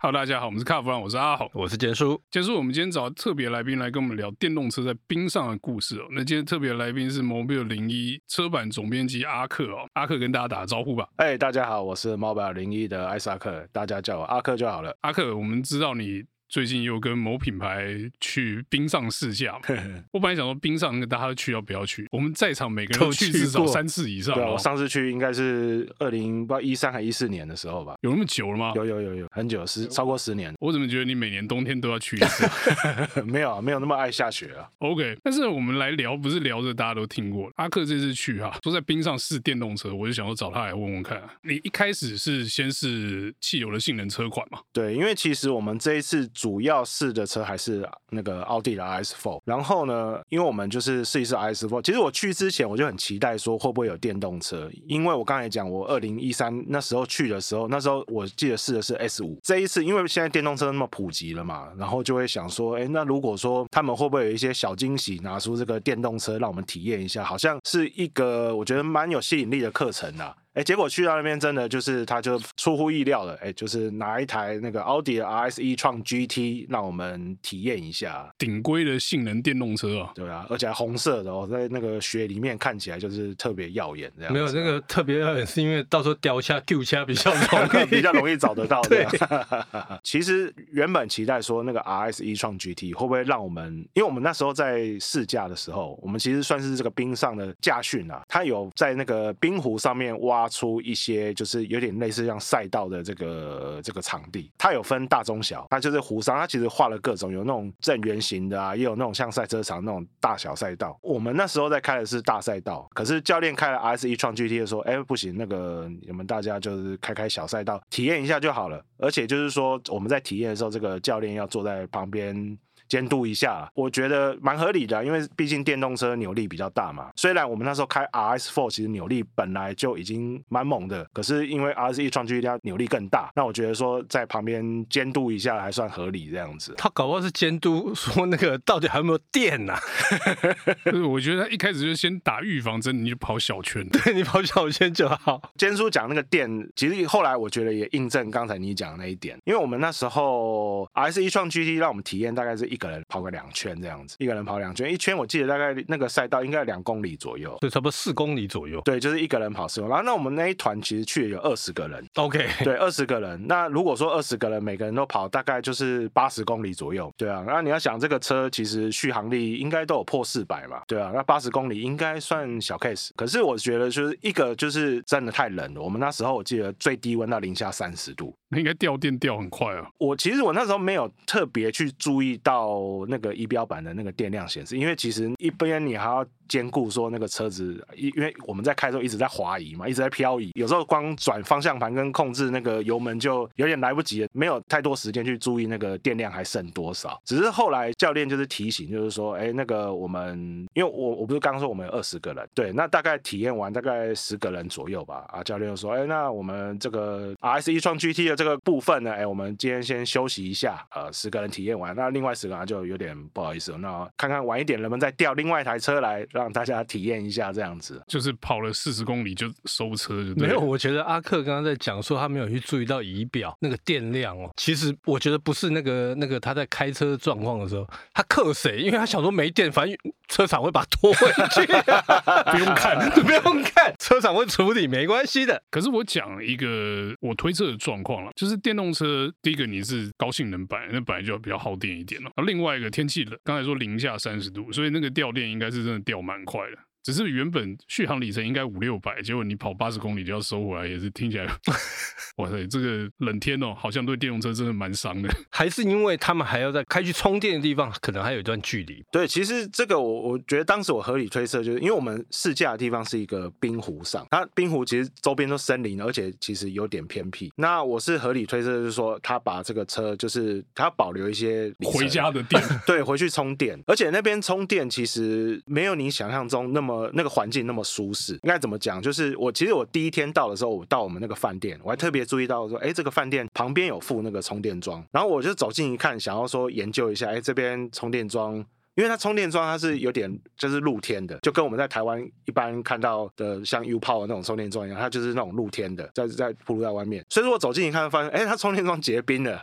Hello，大家好，我们是卡弗兰，我是阿豪，我是杰叔。杰叔，我们今天找特别来宾来跟我们聊电动车在冰上的故事哦。那今天特别来宾是 Mobile 零一车版总编辑阿克哦。阿克跟大家打个招呼吧。哎，大家好，我是 Mobile 零一的艾萨克，大家叫我阿克就好了。阿克，我们知道你。最近又跟某品牌去冰上试驾，我本来想说冰上那个大家都去要不要去？我们在场每个人都去至少三次以上。对，我上次去应该是二零不知道一三还一四年的时候吧？有那么久了吗？有有有有，很久，十超过十年。我怎么觉得你每年冬天都要去一次？没有，啊没有那么爱下雪啊。OK，但是我们来聊，不是聊着大家都听过。阿克这次去哈，说在冰上试电动车，我就想说找他来问问看。你一开始是先试汽油的性能车款嘛？对，因为其实我们这一次主要试的车还是那个奥迪的 RS4，然后呢，因为我们就是试一试 RS4。其实我去之前我就很期待说会不会有电动车，因为我刚才讲我二零一三那时候去的时候，那时候我记得试的是 S5。这一次因为现在电动车那么普及了嘛，然后就会想说，哎，那如果说他们会不会有一些小惊喜，拿出这个电动车让我们体验一下，好像是一个我觉得蛮有吸引力的课程啊。哎，结果去到那边真的就是，他就出乎意料了。哎，就是拿一台那个奥迪的 RS e-tron GT 让我们体验一下顶规的性能电动车啊，对啊，而且还红色的哦，在那个雪里面看起来就是特别耀眼这样。没有那个特别耀眼，是因为到时候掉下 Q 下比较容易，比较容易找得到的。对 其实原本期待说那个 RS e-tron GT 会不会让我们，因为我们那时候在试驾的时候，我们其实算是这个冰上的驾训啊，它有在那个冰湖上面挖。出一些就是有点类似像赛道的这个这个场地，它有分大中小，它就是湖上，它其实画了各种，有那种正圆形的啊，也有那种像赛车场那种大小赛道。我们那时候在开的是大赛道，可是教练开了 RS e-tron GT 的时候，哎不行，那个你们大家就是开开小赛道体验一下就好了。而且就是说我们在体验的时候，这个教练要坐在旁边。监督一下，我觉得蛮合理的，因为毕竟电动车扭力比较大嘛。虽然我们那时候开 RS4，其实扭力本来就已经蛮猛的，可是因为 RS e-tron GT 扭力更大，那我觉得说在旁边监督一下还算合理这样子。他搞不好是监督说那个到底还有没有电呐、啊？我觉得他一开始就先打预防针，你就跑小圈，对，你跑小圈就好。坚叔讲那个电，其实后来我觉得也印证刚才你讲的那一点，因为我们那时候 RS e-tron GT 让我们体验大概是一。一个人跑个两圈这样子，一个人跑两圈，一圈我记得大概那个赛道应该两公里左右，对，差不多四公里左右。对，就是一个人跑四公里。然后那我们那一团其实去了有二十个人，OK，对，二十个人。那如果说二十个人每个人都跑大概就是八十公里左右，对啊。那你要想这个车其实续航力应该都有破四百嘛，对啊。那八十公里应该算小 case。可是我觉得就是一个就是真的太冷了。我们那时候我记得最低温到零下三十度，那应该掉电掉很快啊。我其实我那时候没有特别去注意到那个仪表板的那个电量显示，因为其实一边你还要兼顾说那个车子，因因为我们在开的时候一直在滑移嘛，一直在漂移，有时候光转方向盘跟控制那个油门就有点来不及，没有太多时间去注意那个电量还剩多少。只是后来教练就是提醒，就是说，哎，那个我们因为我我不是刚刚说我们有二十个人，对，那大概体验完大概十个人左右吧。啊，教练就说，哎，那我们这个 R S E 创 GT 的这个部分呢，哎，我们今天先休息一下，呃，十个人体验完，那另外十个人就有点。不好意思，那看看晚一点能不能再调另外一台车来让大家体验一下，这样子就是跑了四十公里就收车就对。没有，我觉得阿克刚刚在讲说他没有去注意到仪表那个电量哦。其实我觉得不是那个那个他在开车状况的时候他克谁，因为他想说没电，反正车厂会把它拖回去，不用看，不用我会处理，没关系的。可是我讲一个我推测的状况了，就是电动车第一个你是高性能版，那本来就比较耗电一点了，然后另外一个天气冷。刚才说零下三十度，所以那个掉电应该是真的掉蛮快的。只是原本续航里程应该五六百，结果你跑八十公里就要收回来，也是听起来，哇塞，这个冷天哦，好像对电动车真的蛮伤的。还是因为他们还要在开去充电的地方，可能还有一段距离。对，其实这个我我觉得当时我合理推测，就是因为我们试驾的地方是一个冰湖上，它冰湖其实周边都森林，而且其实有点偏僻。那我是合理推测，就是说他把这个车，就是他保留一些回家的电，对，回去充电。而且那边充电其实没有你想象中那么。么，那个环境那么舒适，应该怎么讲？就是我其实我第一天到的时候，我到我们那个饭店，我还特别注意到说，哎，这个饭店旁边有附那个充电桩，然后我就走近一看，想要说研究一下，哎，这边充电桩因为它充电桩它是有点就是露天的，就跟我们在台湾一般看到的像 U-Power 那种充电桩一样，它就是那种露天的，在在铺路在外面。所以说我走近一看，发现哎，它充电桩结冰了，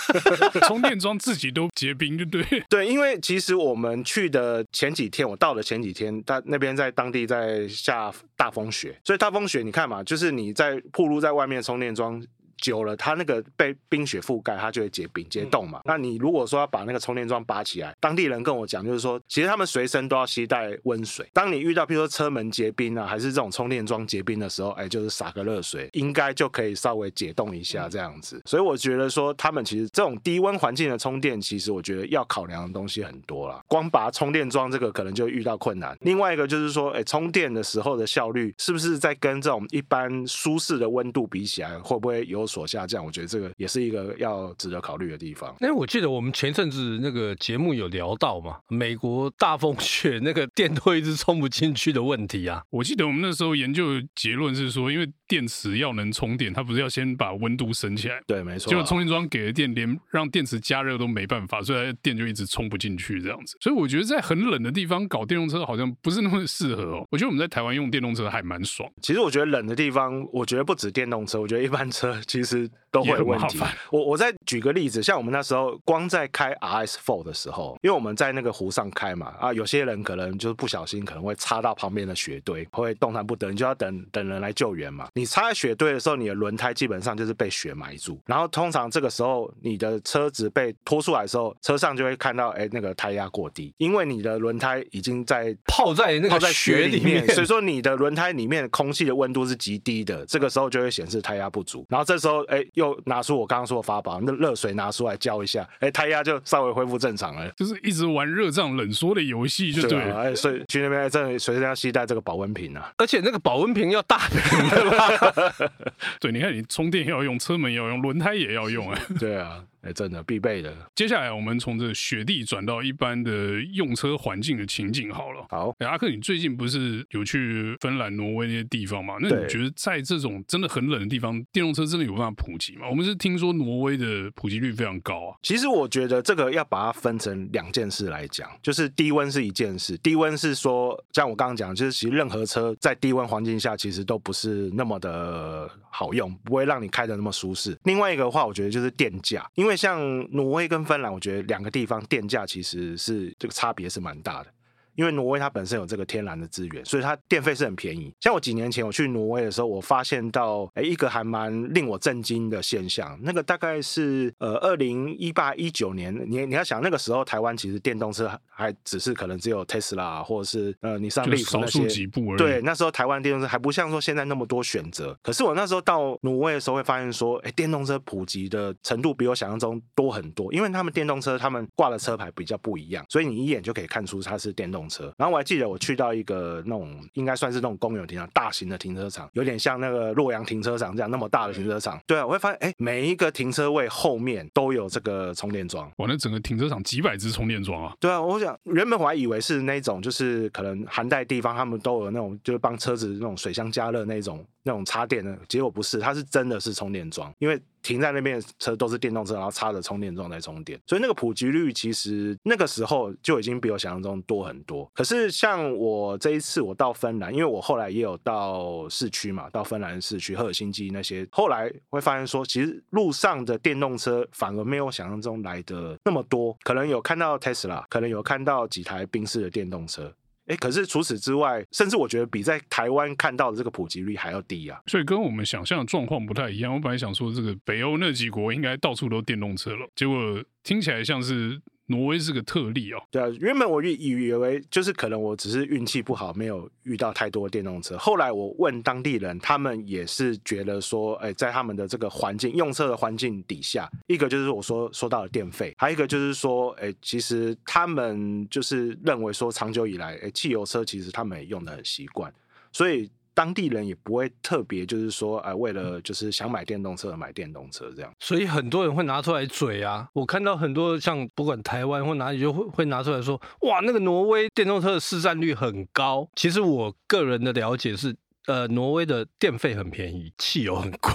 充电桩自己都结冰，就对 对，因为其实我们去的前几天，我到的前几天，它那边在当地在下大风雪，所以大风雪你看嘛，就是你在铺路在外面充电桩。久了，它那个被冰雪覆盖，它就会结冰结冻嘛。嗯、那你如果说要把那个充电桩拔起来，当地人跟我讲，就是说，其实他们随身都要携带温水。当你遇到，譬如说车门结冰啊，还是这种充电桩结冰的时候，哎，就是洒个热水，应该就可以稍微解冻一下这样子。所以我觉得说，他们其实这种低温环境的充电，其实我觉得要考量的东西很多啦。光拔充电桩这个可能就遇到困难。另外一个就是说，哎，充电的时候的效率是不是在跟这种一般舒适的温度比起来，会不会有所下降？我觉得这个也是一个要值得考虑的地方。哎，我记得我们前阵子那个节目有聊到嘛，美国大风雪 那个电都一直充不进去的问题啊。我记得我们那时候研究结论是说，因为电池要能充电，它不是要先把温度升起来？对，没错。结果充电桩给的电连让电池加热都没办法，所以电就一直充不进去这样子。所以我觉得在很冷的地方搞电动车好像不是那么适合哦。我觉得我们在台湾用电动车还蛮爽。其实我觉得冷的地方，我觉得不止电动车，我觉得一般车其实。都会有问题。我我再举个例子，像我们那时候光在开 RS4 的时候，因为我们在那个湖上开嘛，啊，有些人可能就是不小心可能会插到旁边的雪堆，会动弹不得，你就要等等人来救援嘛。你插在雪堆的时候，你的轮胎基本上就是被雪埋住，然后通常这个时候你的车子被拖出来的时候，车上就会看到哎那个胎压过低，因为你的轮胎已经在泡在那个在雪里面，所以说你的轮胎里面空气的温度是极低的，这个时候就会显示胎压不足，然后这时候哎。又拿出我刚刚说的法宝，那热水拿出来浇一下，哎，胎压就稍微恢复正常了。就是一直玩热胀冷缩的游戏，就对了。哎、啊，所以去那边真的随身要携带这个保温瓶啊，而且那个保温瓶要大瓶的吧？对，你看你充电要用，车门要用，轮胎也要用，哎，对啊。哎，真的必备的。接下来我们从这雪地转到一般的用车环境的情景好了。好，哎，阿克，你最近不是有去芬兰、挪威那些地方吗？那你觉得在这种真的很冷的地方，电动车真的有办法普及吗？我们是听说挪威的普及率非常高啊。其实我觉得这个要把它分成两件事来讲，就是低温是一件事，低温是说，像我刚刚讲，就是其实任何车在低温环境下其实都不是那么的好用，不会让你开的那么舒适。另外一个的话，我觉得就是电价，因为为像挪威跟芬兰，我觉得两个地方电价其实是这个差别是蛮大的。因为挪威它本身有这个天然的资源，所以它电费是很便宜。像我几年前我去挪威的时候，我发现到哎一个还蛮令我震惊的现象，那个大概是呃二零一八一九年，你你要想那个时候台湾其实电动车还只是可能只有 Tesla 或者是呃你上 Leaf 那些，少数几部而已。对，那时候台湾电动车还不像说现在那么多选择。可是我那时候到挪威的时候会发现说，哎电动车普及的程度比我想象中多很多，因为他们电动车他们挂的车牌比较不一样，所以你一眼就可以看出它是电动车，然后我还记得我去到一个那种应该算是那种公有停车场，大型的停车场，有点像那个洛阳停车场这样那么大的停车场。对啊，我会发现，哎，每一个停车位后面都有这个充电桩。哇，那整个停车场几百只充电桩啊！对啊，我想原本我还以为是那种，就是可能寒带地方他们都有那种，就是帮车子那种水箱加热那种。那种插电的，结果不是，它是真的是充电桩，因为停在那边的车都是电动车，然后插着充电桩在充电，所以那个普及率其实那个时候就已经比我想象中多很多。可是像我这一次我到芬兰，因为我后来也有到市区嘛，到芬兰市区赫尔辛基那些，后来会发现说，其实路上的电动车反而没有想象中来的那么多，可能有看到 Tesla，可能有看到几台宾士的电动车。哎，可是除此之外，甚至我觉得比在台湾看到的这个普及率还要低啊！所以跟我们想象的状况不太一样。我本来想说，这个北欧那几国应该到处都电动车了，结果听起来像是。挪威是个特例哦。对啊，原本我以以为就是可能我只是运气不好，没有遇到太多电动车。后来我问当地人，他们也是觉得说，哎，在他们的这个环境用车的环境底下，一个就是我说说到的电费，还有一个就是说，哎，其实他们就是认为说，长久以来，哎，汽油车其实他们也用得很习惯，所以。当地人也不会特别，就是说，哎，为了就是想买电动车而买电动车这样，所以很多人会拿出来嘴啊。我看到很多像不管台湾或哪里，就会会拿出来说，哇，那个挪威电动车的市占率很高。其实我个人的了解是，呃，挪威的电费很便宜，汽油很贵。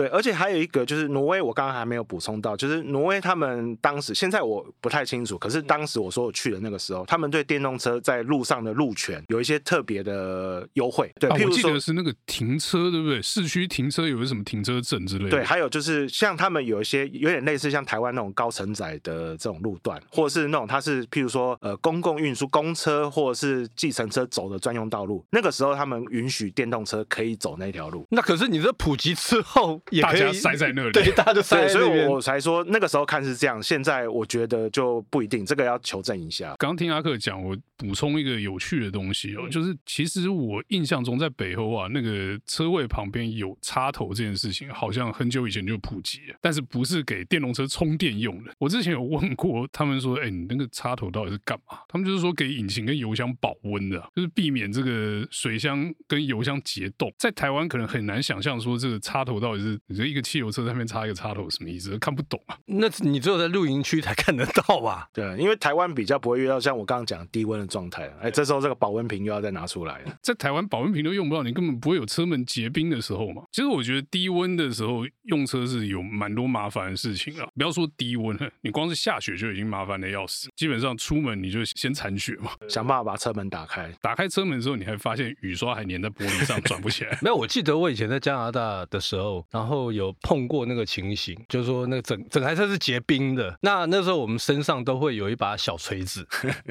对，而且还有一个就是挪威，我刚刚还没有补充到，就是挪威他们当时现在我不太清楚，可是当时我说我去的那个时候，他们对电动车在路上的路权有一些特别的优惠。对，啊、譬如说，我记得是那个停车，对不对？市区停车有个什么停车证之类的。对，还有就是像他们有一些有点类似像台湾那种高承载的这种路段，或者是那种它是譬如说呃公共运输公车或者是计程车走的专用道路，那个时候他们允许电动车可以走那条路。那可是你这普及之后也可以，大家塞在那里，对，大家就塞在那里。所以我才说那个时候看是这样，现在我觉得就不一定，这个要求证一下。刚听阿克讲，我补充一个有趣的东西哦，就是其实我印象中在北欧啊，那个车位旁边有插头这件事情，好像很久以前就普及了，但是不是给电动车充电用的。我之前有问过他们说，哎，你那个插头到底是干嘛？他们就是说给引擎跟油箱保温的，就是避免这个水箱跟油箱结冻。在台湾可能很难想象说这个插头到底是你这一个汽油车上面插一个插头什么意思？看不懂啊。那你只有在露营区才看得到吧？对，因为台湾比较不会遇到像我刚刚讲低温的状态。哎，这时候这个保温瓶又要再拿出来了。在台湾保温瓶都用不到，你根本不会有车门结冰的时候嘛。其实我觉得低温的时候用车是有蛮多麻烦的事情啊。不要说低温了，你光是下雪就已经麻烦的要死。基本上出门你就先铲雪嘛，想办法把车门打开。打开车门之后，你还发现雨刷还粘在玻璃上，转不起来。没有，我记得我以前在加拿大的时候，然后有碰过那个情形，就是说那个整整台车是结冰的。那那时候我们身上都会有一把小锤子，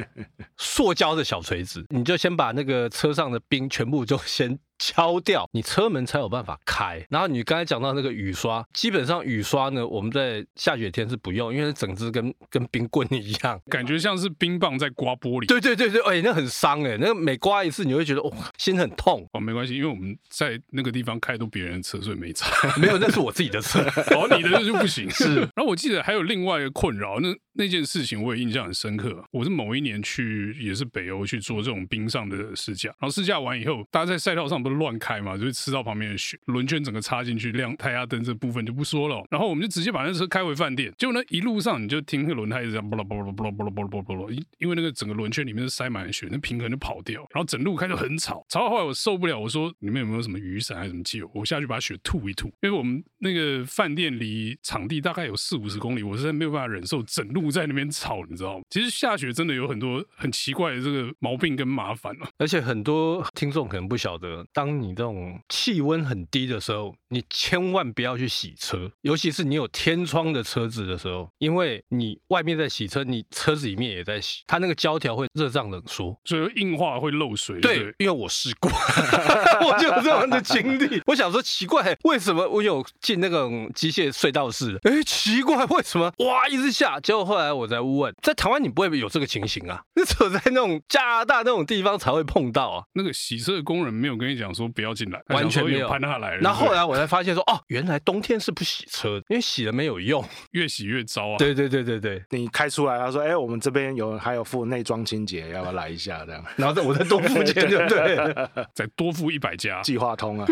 塑胶的小锤子，你就先把那个车上的冰全部就先。敲掉，你车门才有办法开。然后你刚才讲到那个雨刷，基本上雨刷呢，我们在下雪天是不用，因为整只跟跟冰棍一样，感觉像是冰棒在刮玻璃。对对对对，哎，那很伤哎，那个每刮一次你会觉得哦，心很痛。哦，没关系，因为我们在那个地方开都别人的车，所以没差。没有，那是我自己的车。哦，你的就不行。是。然后我记得还有另外一个困扰，那那件事情我也印象很深刻。我是某一年去，也是北欧去做这种冰上的试驾，然后试驾完以后，大家在赛道上不乱开嘛，就会吃到旁边的雪，轮圈整个插进去，亮胎压灯这部分就不说了。然后我们就直接把那车开回饭店，结果呢一路上你就听那个轮胎一直这样，啵啦啵啦啵啦啵啦啵啦啵啦，因因为那个整个轮圈里面是塞满了雪，那平衡就跑掉，然后整路开就很吵，吵到后来我受不了，我说你们有没有什么雨伞还是什么借我，我下去把雪吐一吐，因为我们那个饭店离场地大概有四五十公里，我实在没有办法忍受整路在那边吵，你知道吗？其实下雪真的有很多很奇怪的这个毛病跟麻烦了，而且很多听众可能不晓得，当你这种气温很低的时候，你千万不要去洗车，尤其是你有天窗的车子的时候，因为你外面在洗车，你车子里面也在洗，它那个胶条会热胀冷缩，所以硬化会漏水。对，对，因为我试过，我就有这样的经历。我想说奇怪，为什么我有进那种机械隧道式？哎，奇怪，为什么哇一直下？结果后来我在问，在台湾你不会有这个情形啊？你走在那种加拿大那种地方才会碰到啊。那个洗车的工人没有跟你讲说不要进来，完全没有。攀他来，然后后来我才发现说，哦，原来冬天是不洗车，因为洗了没有用，越洗越糟啊。对对对对对，你开出来，他说，哎，我们这边有还有付内装清洁，要不要来一下？这样，然后再我再多付钱，就对，再多付一百家计划通啊。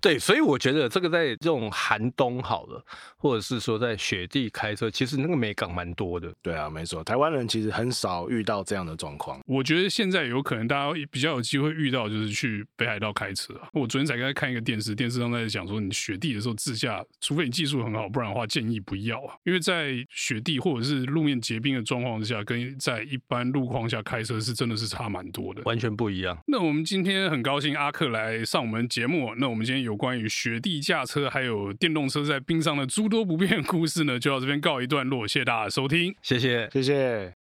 对，所以我觉得这个在这种寒冬好了，或者是说在雪地开车，其实那个美感蛮多的。对啊，没错，台湾人其实很少遇到这样的状况。我觉得现在有可能大家比较有机会遇到，就是去北海道开车啊。我昨天才刚才看一个电视，电视上在讲说，你雪地的时候自驾，除非你技术很好，不然的话建议不要啊。因为在雪地或者是路面结冰的状况之下，跟在一般路况下开车是真的是差蛮多的，完全不一样。那我们今天很高兴阿克来上我们节目，那我们今天有关于雪地驾车还有电动车在冰上的诸多不便故事呢，就到这边告一段落。谢谢大家收听，谢谢，谢谢。